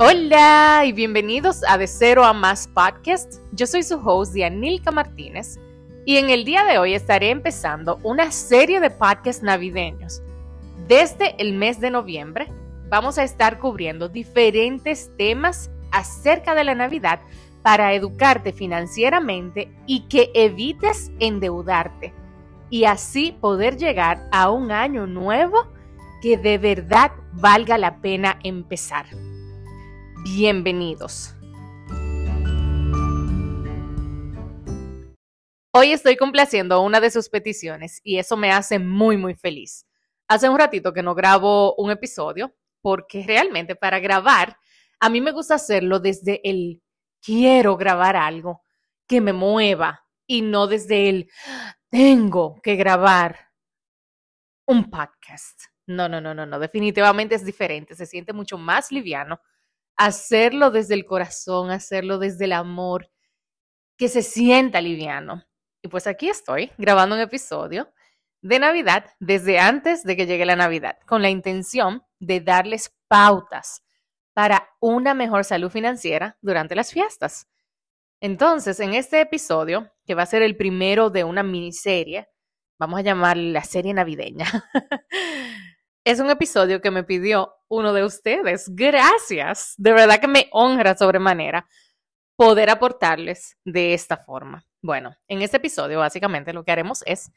Hola y bienvenidos a De Cero a Más Podcast. Yo soy su host, Dianilka Martínez, y en el día de hoy estaré empezando una serie de podcasts navideños. Desde el mes de noviembre vamos a estar cubriendo diferentes temas acerca de la Navidad para educarte financieramente y que evites endeudarte y así poder llegar a un año nuevo que de verdad valga la pena empezar. Bienvenidos. Hoy estoy complaciendo una de sus peticiones y eso me hace muy muy feliz. Hace un ratito que no grabo un episodio porque realmente para grabar a mí me gusta hacerlo desde el quiero grabar algo que me mueva y no desde el tengo que grabar un podcast. No, no, no, no, no, definitivamente es diferente, se siente mucho más liviano hacerlo desde el corazón, hacerlo desde el amor, que se sienta liviano. Y pues aquí estoy grabando un episodio de Navidad desde antes de que llegue la Navidad, con la intención de darles pautas para una mejor salud financiera durante las fiestas. Entonces, en este episodio, que va a ser el primero de una miniserie, vamos a llamar la serie navideña. es un episodio que me pidió uno de ustedes. Gracias. De verdad que me honra sobremanera poder aportarles de esta forma. Bueno, en este episodio básicamente lo que haremos es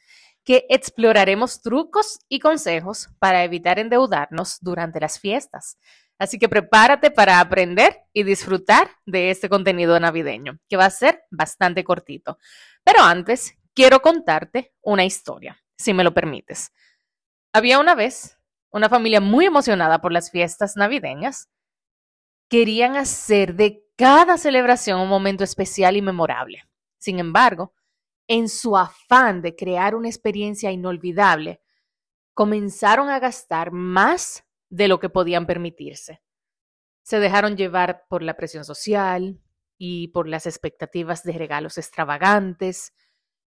que exploraremos trucos y consejos para evitar endeudarnos durante las fiestas. Así que prepárate para aprender y disfrutar de este contenido navideño, que va a ser bastante cortito. Pero antes, quiero contarte una historia, si me lo permites. Había una vez una familia muy emocionada por las fiestas navideñas. Querían hacer de cada celebración un momento especial y memorable. Sin embargo, en su afán de crear una experiencia inolvidable, comenzaron a gastar más de lo que podían permitirse. Se dejaron llevar por la presión social y por las expectativas de regalos extravagantes.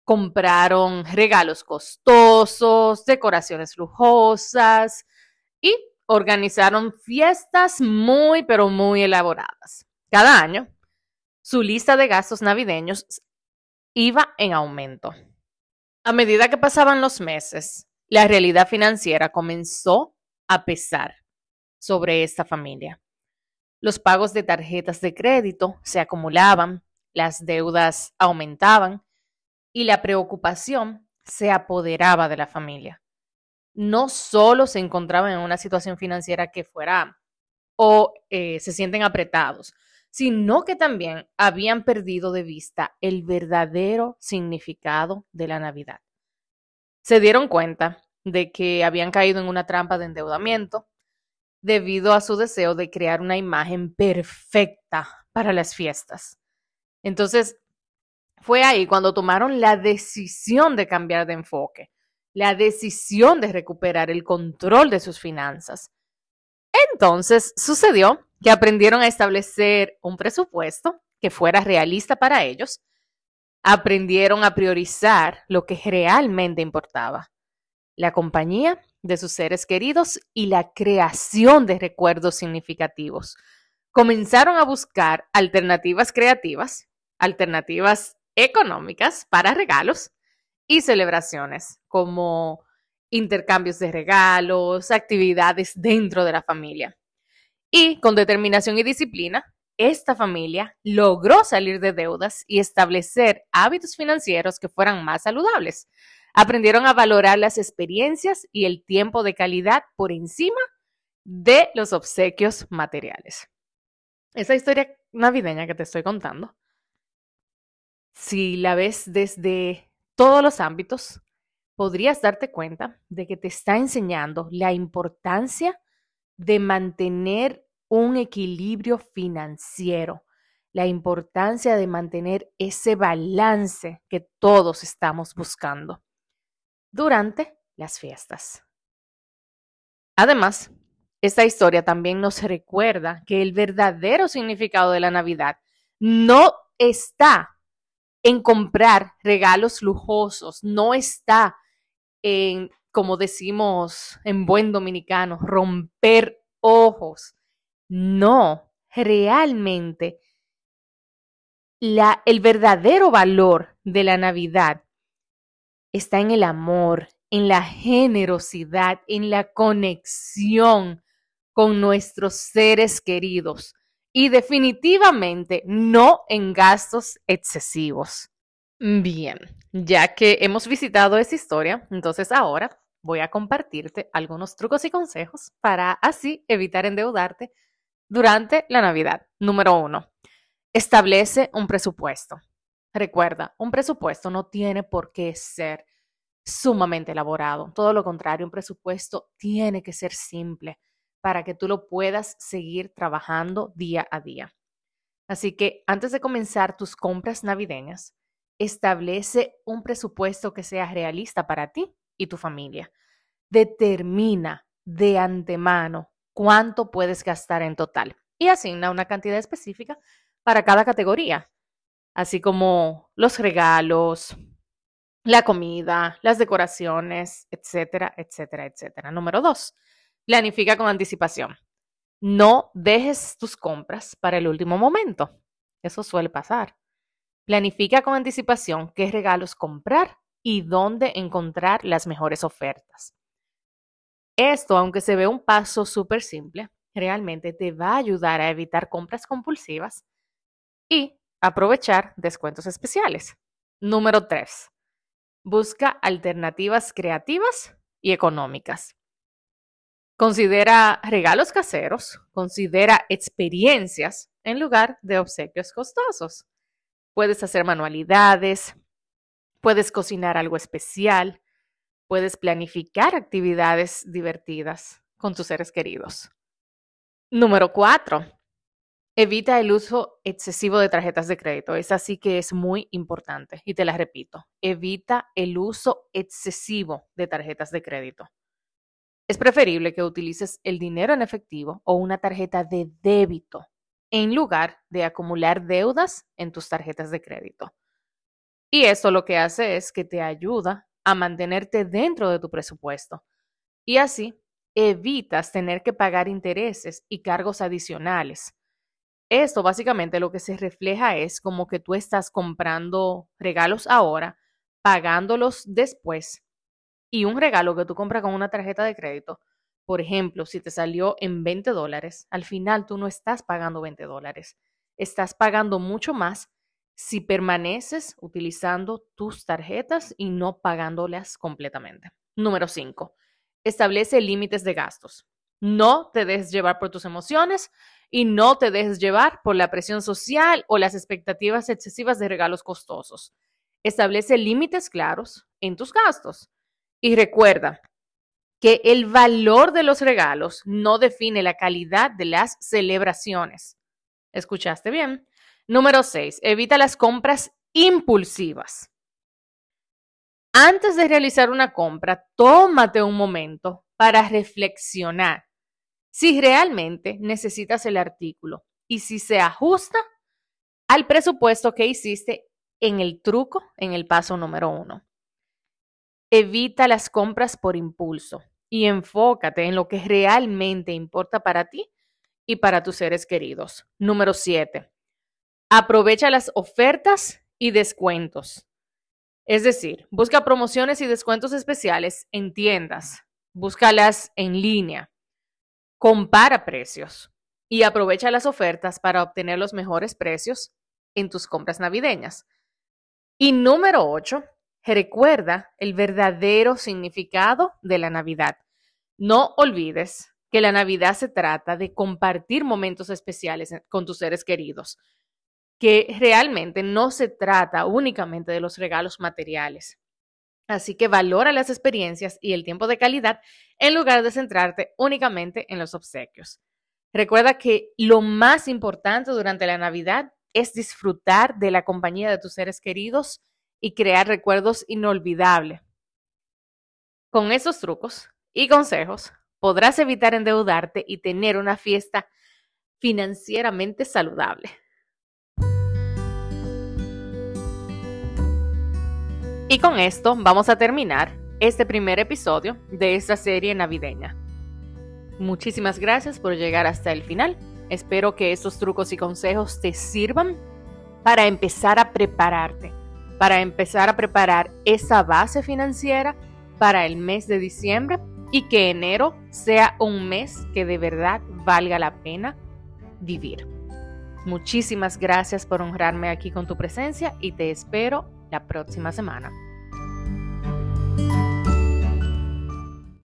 Compraron regalos costosos, decoraciones lujosas y organizaron fiestas muy, pero muy elaboradas. Cada año, su lista de gastos navideños iba en aumento. A medida que pasaban los meses, la realidad financiera comenzó a pesar sobre esta familia. Los pagos de tarjetas de crédito se acumulaban, las deudas aumentaban y la preocupación se apoderaba de la familia. No solo se encontraban en una situación financiera que fuera o eh, se sienten apretados, sino que también habían perdido de vista el verdadero significado de la Navidad. Se dieron cuenta de que habían caído en una trampa de endeudamiento debido a su deseo de crear una imagen perfecta para las fiestas. Entonces, fue ahí cuando tomaron la decisión de cambiar de enfoque, la decisión de recuperar el control de sus finanzas. Entonces, sucedió que aprendieron a establecer un presupuesto que fuera realista para ellos, aprendieron a priorizar lo que realmente importaba la compañía de sus seres queridos y la creación de recuerdos significativos. Comenzaron a buscar alternativas creativas, alternativas económicas para regalos y celebraciones, como intercambios de regalos, actividades dentro de la familia. Y con determinación y disciplina, esta familia logró salir de deudas y establecer hábitos financieros que fueran más saludables. Aprendieron a valorar las experiencias y el tiempo de calidad por encima de los obsequios materiales. Esa historia navideña que te estoy contando, si la ves desde todos los ámbitos, podrías darte cuenta de que te está enseñando la importancia de mantener un equilibrio financiero, la importancia de mantener ese balance que todos estamos buscando durante las fiestas. Además, esta historia también nos recuerda que el verdadero significado de la Navidad no está en comprar regalos lujosos, no está en, como decimos en buen dominicano, romper ojos. No, realmente el verdadero valor de la Navidad está en el amor, en la generosidad, en la conexión con nuestros seres queridos y definitivamente no en gastos excesivos. Bien, ya que hemos visitado esa historia, entonces ahora voy a compartirte algunos trucos y consejos para así evitar endeudarte durante la Navidad. Número uno, establece un presupuesto. Recuerda, un presupuesto no tiene por qué ser sumamente elaborado. Todo lo contrario, un presupuesto tiene que ser simple para que tú lo puedas seguir trabajando día a día. Así que antes de comenzar tus compras navideñas, establece un presupuesto que sea realista para ti y tu familia. Determina de antemano cuánto puedes gastar en total y asigna una cantidad específica para cada categoría, así como los regalos, la comida, las decoraciones, etcétera, etcétera, etcétera. Número dos, planifica con anticipación. No dejes tus compras para el último momento. Eso suele pasar. Planifica con anticipación qué regalos comprar y dónde encontrar las mejores ofertas. Esto, aunque se ve un paso súper simple, realmente te va a ayudar a evitar compras compulsivas y aprovechar descuentos especiales. Número 3. Busca alternativas creativas y económicas. Considera regalos caseros, considera experiencias en lugar de obsequios costosos. Puedes hacer manualidades, puedes cocinar algo especial, puedes planificar actividades divertidas con tus seres queridos. Número cuatro, evita el uso excesivo de tarjetas de crédito. Es así que es muy importante y te la repito, evita el uso excesivo de tarjetas de crédito. Es preferible que utilices el dinero en efectivo o una tarjeta de débito en lugar de acumular deudas en tus tarjetas de crédito. Y esto lo que hace es que te ayuda a mantenerte dentro de tu presupuesto y así evitas tener que pagar intereses y cargos adicionales. Esto básicamente lo que se refleja es como que tú estás comprando regalos ahora, pagándolos después y un regalo que tú compras con una tarjeta de crédito, por ejemplo, si te salió en 20 dólares, al final tú no estás pagando 20 dólares, estás pagando mucho más si permaneces utilizando tus tarjetas y no pagándolas completamente. Número 5. Establece límites de gastos. No te dejes llevar por tus emociones y no te dejes llevar por la presión social o las expectativas excesivas de regalos costosos. Establece límites claros en tus gastos. Y recuerda que el valor de los regalos no define la calidad de las celebraciones. ¿Escuchaste bien? Número 6. Evita las compras impulsivas. Antes de realizar una compra, tómate un momento para reflexionar si realmente necesitas el artículo y si se ajusta al presupuesto que hiciste en el truco, en el paso número uno. Evita las compras por impulso y enfócate en lo que realmente importa para ti y para tus seres queridos. Número 7. Aprovecha las ofertas y descuentos. Es decir, busca promociones y descuentos especiales en tiendas. Búscalas en línea. Compara precios y aprovecha las ofertas para obtener los mejores precios en tus compras navideñas. Y número 8, recuerda el verdadero significado de la Navidad. No olvides que la Navidad se trata de compartir momentos especiales con tus seres queridos, que realmente no se trata únicamente de los regalos materiales. Así que valora las experiencias y el tiempo de calidad en lugar de centrarte únicamente en los obsequios. Recuerda que lo más importante durante la Navidad es disfrutar de la compañía de tus seres queridos y crear recuerdos inolvidables. Con esos trucos y consejos podrás evitar endeudarte y tener una fiesta financieramente saludable. Y con esto vamos a terminar este primer episodio de esta serie navideña. Muchísimas gracias por llegar hasta el final Espero que esos trucos y consejos te sirvan para empezar a prepararte, para empezar a preparar esa base financiera para el mes de diciembre y que enero sea un mes que de verdad valga la pena vivir. Muchísimas gracias por honrarme aquí con tu presencia y te espero la próxima semana.